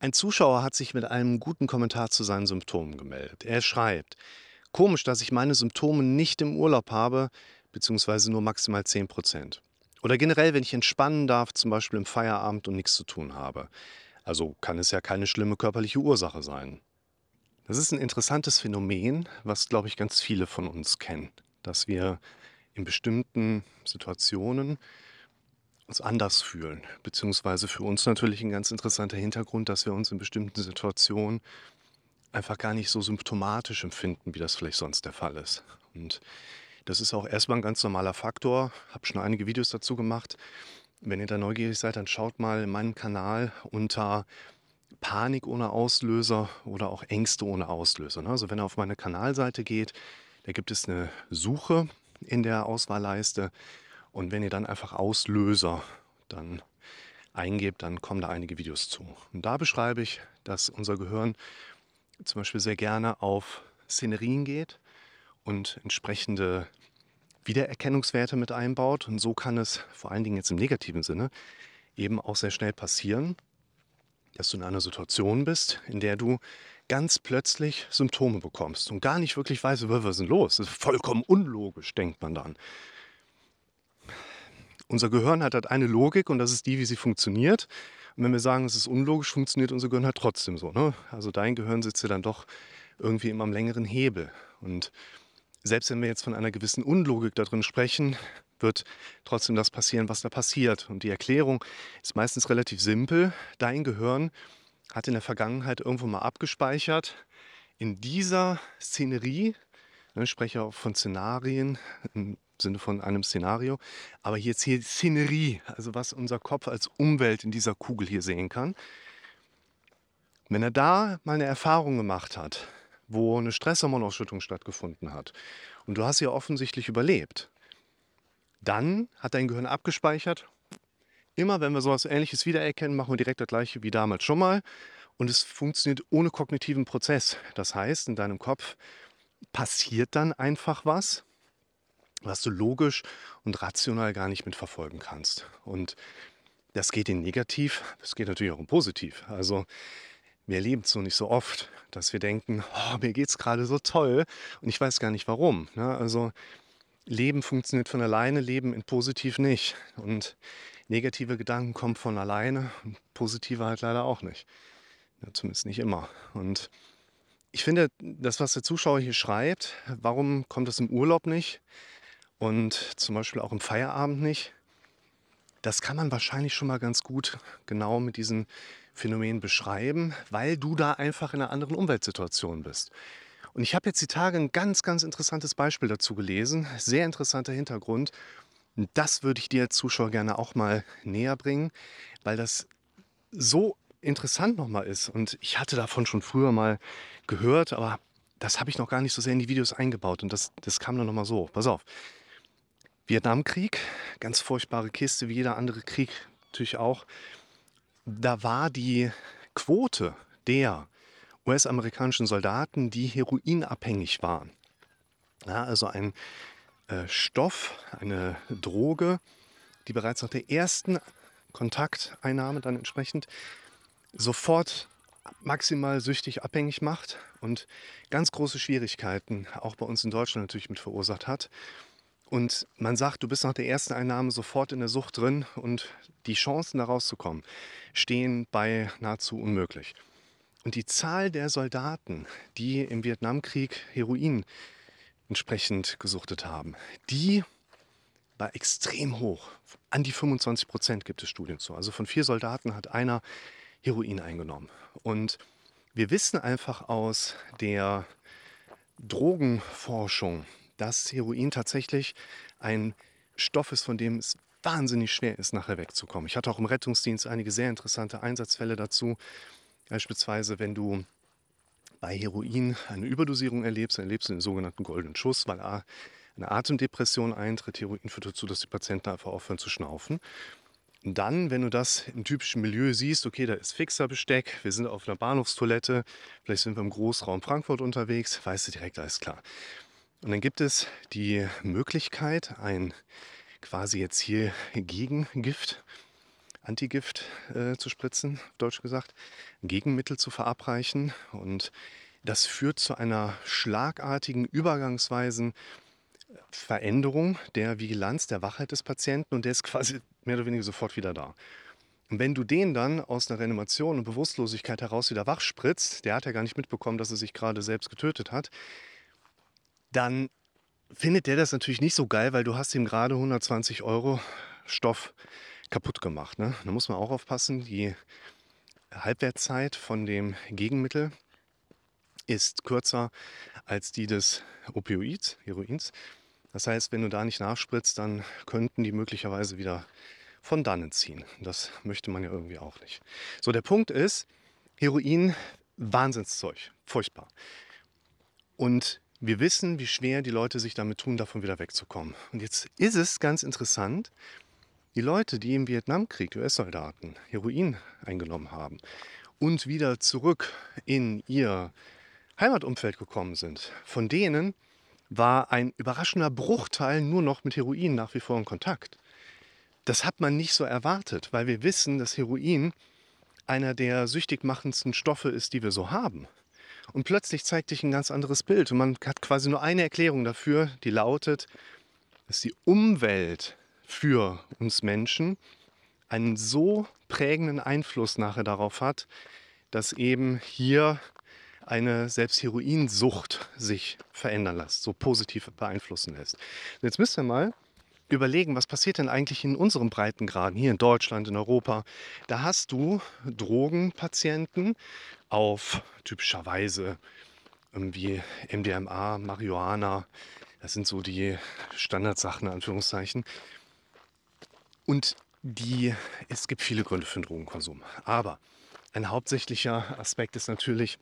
Ein Zuschauer hat sich mit einem guten Kommentar zu seinen Symptomen gemeldet. Er schreibt, komisch, dass ich meine Symptome nicht im Urlaub habe, beziehungsweise nur maximal 10 Prozent. Oder generell, wenn ich entspannen darf, zum Beispiel im Feierabend und nichts zu tun habe. Also kann es ja keine schlimme körperliche Ursache sein. Das ist ein interessantes Phänomen, was, glaube ich, ganz viele von uns kennen, dass wir in bestimmten Situationen uns anders fühlen. Beziehungsweise für uns natürlich ein ganz interessanter Hintergrund, dass wir uns in bestimmten Situationen einfach gar nicht so symptomatisch empfinden, wie das vielleicht sonst der Fall ist. Und das ist auch erstmal ein ganz normaler Faktor. Habe schon einige Videos dazu gemacht. Wenn ihr da neugierig seid, dann schaut mal in meinem Kanal unter Panik ohne Auslöser oder auch Ängste ohne Auslöser. Ne? Also wenn ihr auf meine Kanalseite geht, da gibt es eine Suche in der Auswahlleiste und wenn ihr dann einfach Auslöser dann eingebt, dann kommen da einige Videos zu. Und da beschreibe ich, dass unser Gehirn zum Beispiel sehr gerne auf Szenerien geht und entsprechende Wiedererkennungswerte mit einbaut. Und so kann es vor allen Dingen jetzt im negativen Sinne eben auch sehr schnell passieren, dass du in einer Situation bist, in der du ganz plötzlich Symptome bekommst und gar nicht wirklich weißt, was ist denn los? Das ist vollkommen unlogisch, denkt man dann. Unser Gehirn hat halt eine Logik und das ist die, wie sie funktioniert. Und wenn wir sagen, es ist unlogisch, funktioniert unser Gehirn halt trotzdem so. Ne? Also dein Gehirn sitzt ja dann doch irgendwie immer am längeren Hebel. Und selbst wenn wir jetzt von einer gewissen Unlogik da drin sprechen, wird trotzdem das passieren, was da passiert. Und die Erklärung ist meistens relativ simpel. Dein Gehirn hat in der Vergangenheit irgendwo mal abgespeichert, in dieser Szenerie, ne, ich spreche auch von Szenarien, Sinne von einem Szenario. Aber jetzt hier Szenerie, also was unser Kopf als Umwelt in dieser Kugel hier sehen kann. Wenn er da mal eine Erfahrung gemacht hat, wo eine Stresshormonausschüttung stattgefunden hat und du hast ja offensichtlich überlebt, dann hat dein Gehirn abgespeichert, immer wenn wir sowas ähnliches wiedererkennen, machen wir direkt das gleiche wie damals schon mal und es funktioniert ohne kognitiven Prozess. Das heißt, in deinem Kopf passiert dann einfach was was du logisch und rational gar nicht mitverfolgen kannst. Und das geht in negativ, das geht natürlich auch in positiv. Also wir erleben es so nicht so oft, dass wir denken, oh, mir geht es gerade so toll und ich weiß gar nicht warum. Ne? Also Leben funktioniert von alleine, Leben in positiv nicht. Und negative Gedanken kommen von alleine und positive halt leider auch nicht. Ja, zumindest nicht immer. Und ich finde, das, was der Zuschauer hier schreibt, warum kommt das im Urlaub nicht? Und zum Beispiel auch im Feierabend nicht. Das kann man wahrscheinlich schon mal ganz gut genau mit diesen Phänomenen beschreiben, weil du da einfach in einer anderen Umweltsituation bist. Und ich habe jetzt die Tage ein ganz, ganz interessantes Beispiel dazu gelesen. Sehr interessanter Hintergrund. Und das würde ich dir als Zuschauer gerne auch mal näher bringen, weil das so interessant nochmal ist. Und ich hatte davon schon früher mal gehört, aber das habe ich noch gar nicht so sehr in die Videos eingebaut. Und das, das kam dann nochmal so. Pass auf. Vietnamkrieg, ganz furchtbare Kiste, wie jeder andere Krieg natürlich auch. Da war die Quote der US-amerikanischen Soldaten, die heroinabhängig waren. Ja, also ein äh, Stoff, eine Droge, die bereits nach der ersten Kontakteinnahme dann entsprechend sofort maximal süchtig abhängig macht und ganz große Schwierigkeiten auch bei uns in Deutschland natürlich mit verursacht hat. Und man sagt, du bist nach der ersten Einnahme sofort in der Sucht drin und die Chancen da rauszukommen stehen bei nahezu unmöglich. Und die Zahl der Soldaten, die im Vietnamkrieg Heroin entsprechend gesuchtet haben, die war extrem hoch. An die 25 Prozent gibt es Studien zu. Also von vier Soldaten hat einer Heroin eingenommen. Und wir wissen einfach aus der Drogenforschung, dass Heroin tatsächlich ein Stoff ist, von dem es wahnsinnig schwer ist, nachher wegzukommen. Ich hatte auch im Rettungsdienst einige sehr interessante Einsatzfälle dazu. Beispielsweise, wenn du bei Heroin eine Überdosierung erlebst, erlebst du den sogenannten goldenen Schuss, weil A, eine Atemdepression eintritt. Heroin führt dazu, dass die Patienten einfach aufhören zu schnaufen. Und dann, wenn du das im typischen Milieu siehst, okay, da ist fixer Besteck, wir sind auf einer Bahnhofstoilette, vielleicht sind wir im Großraum Frankfurt unterwegs, weißt du direkt, alles klar. Und dann gibt es die Möglichkeit, ein quasi jetzt hier Gegengift, Antigift äh, zu spritzen, deutsch gesagt, Gegenmittel zu verabreichen. Und das führt zu einer schlagartigen, übergangsweisen Veränderung der Vigilanz, der Wachheit des Patienten und der ist quasi mehr oder weniger sofort wieder da. Und wenn du den dann aus einer Reanimation und Bewusstlosigkeit heraus wieder wach spritzt, der hat ja gar nicht mitbekommen, dass er sich gerade selbst getötet hat, dann findet der das natürlich nicht so geil, weil du hast ihm gerade 120 Euro Stoff kaputt gemacht. Ne? Da muss man auch aufpassen, die Halbwertszeit von dem Gegenmittel ist kürzer als die des Opioids, Heroins. Das heißt, wenn du da nicht nachspritzt, dann könnten die möglicherweise wieder von dannen ziehen. Das möchte man ja irgendwie auch nicht. So, der Punkt ist, Heroin, Wahnsinnszeug, furchtbar. Und wir wissen, wie schwer die Leute sich damit tun, davon wieder wegzukommen. Und jetzt ist es ganz interessant, die Leute, die im Vietnamkrieg, US-Soldaten, Heroin eingenommen haben und wieder zurück in ihr Heimatumfeld gekommen sind, von denen war ein überraschender Bruchteil nur noch mit Heroin nach wie vor in Kontakt. Das hat man nicht so erwartet, weil wir wissen, dass Heroin einer der süchtig machendsten Stoffe ist, die wir so haben. Und plötzlich zeigt sich ein ganz anderes Bild. Und man hat quasi nur eine Erklärung dafür, die lautet, dass die Umwelt für uns Menschen einen so prägenden Einfluss nachher darauf hat, dass eben hier eine selbst Heroinsucht sich verändern lässt, so positiv beeinflussen lässt. Und jetzt müsst ihr mal überlegen, was passiert denn eigentlich in unseren Breitengraden, hier in Deutschland, in Europa. Da hast du Drogenpatienten auf typischerweise wie MDMA, Marihuana, das sind so die Standardsachen, in Anführungszeichen. Und die, es gibt viele Gründe für den Drogenkonsum. Aber ein hauptsächlicher Aspekt ist natürlich,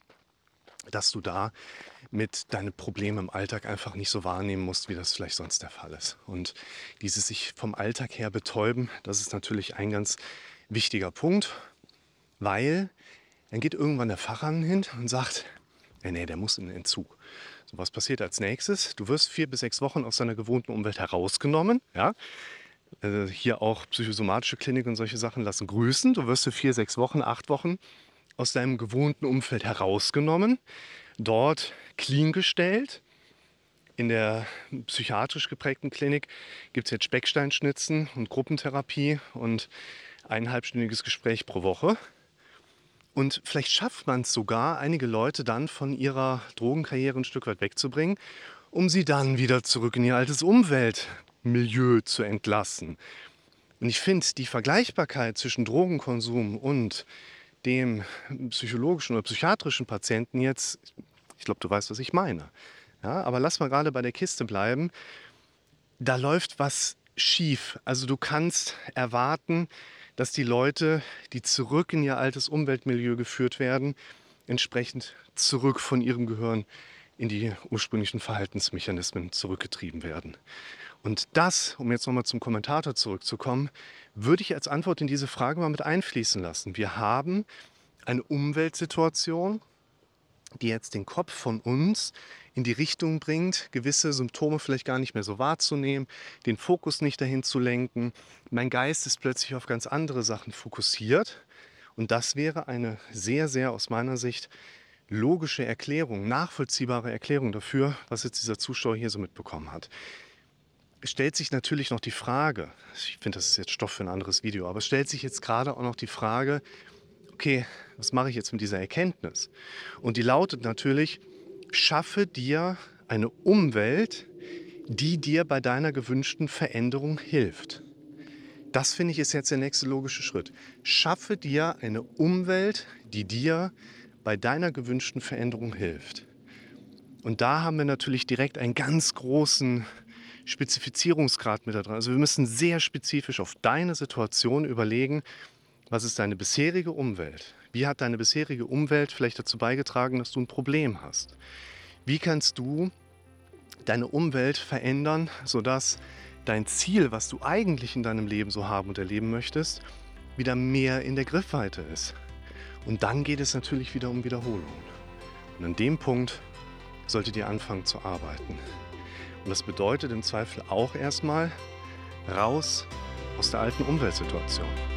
dass du da mit deinen Problemen im Alltag einfach nicht so wahrnehmen musst, wie das vielleicht sonst der Fall ist. Und dieses sich vom Alltag her betäuben, das ist natürlich ein ganz wichtiger Punkt, weil dann geht irgendwann der Facharzt hin und sagt, nee, nee, der muss in den Entzug. So, was passiert als nächstes? Du wirst vier bis sechs Wochen aus deiner gewohnten Umwelt herausgenommen. Ja? Also hier auch psychosomatische Klinik und solche Sachen lassen grüßen. Du wirst für vier, sechs Wochen, acht Wochen aus deinem gewohnten Umfeld herausgenommen, dort clean gestellt. In der psychiatrisch geprägten Klinik gibt es jetzt Specksteinschnitzen und Gruppentherapie und ein halbstündiges Gespräch pro Woche. Und vielleicht schafft man es sogar, einige Leute dann von ihrer Drogenkarriere ein Stück weit wegzubringen, um sie dann wieder zurück in ihr altes Umweltmilieu zu entlassen. Und ich finde, die Vergleichbarkeit zwischen Drogenkonsum und dem psychologischen oder psychiatrischen Patienten jetzt, ich glaube, du weißt, was ich meine. Ja, aber lass mal gerade bei der Kiste bleiben. Da läuft was schief. Also du kannst erwarten, dass die Leute, die zurück in ihr altes Umweltmilieu geführt werden, entsprechend zurück von ihrem Gehirn in die ursprünglichen Verhaltensmechanismen zurückgetrieben werden. Und das, um jetzt nochmal zum Kommentator zurückzukommen, würde ich als Antwort in diese Frage mal mit einfließen lassen. Wir haben eine Umweltsituation, die jetzt den Kopf von uns in die Richtung bringt, gewisse Symptome vielleicht gar nicht mehr so wahrzunehmen, den Fokus nicht dahin zu lenken. Mein Geist ist plötzlich auf ganz andere Sachen fokussiert. Und das wäre eine sehr, sehr aus meiner Sicht logische Erklärung, nachvollziehbare Erklärung dafür, was jetzt dieser Zuschauer hier so mitbekommen hat es stellt sich natürlich noch die Frage, ich finde, das ist jetzt Stoff für ein anderes Video, aber es stellt sich jetzt gerade auch noch die Frage, okay, was mache ich jetzt mit dieser Erkenntnis? Und die lautet natürlich, schaffe dir eine Umwelt, die dir bei deiner gewünschten Veränderung hilft. Das finde ich ist jetzt der nächste logische Schritt. Schaffe dir eine Umwelt, die dir bei deiner gewünschten Veränderung hilft. Und da haben wir natürlich direkt einen ganz großen Spezifizierungsgrad mit da dran. Also wir müssen sehr spezifisch auf deine Situation überlegen, was ist deine bisherige Umwelt? Wie hat deine bisherige Umwelt vielleicht dazu beigetragen, dass du ein Problem hast? Wie kannst du deine Umwelt verändern, sodass dein Ziel, was du eigentlich in deinem Leben so haben und erleben möchtest, wieder mehr in der Griffweite ist? Und dann geht es natürlich wieder um Wiederholung. Und an dem Punkt solltet ihr anfangen zu arbeiten. Und das bedeutet im Zweifel auch erstmal raus aus der alten Umweltsituation.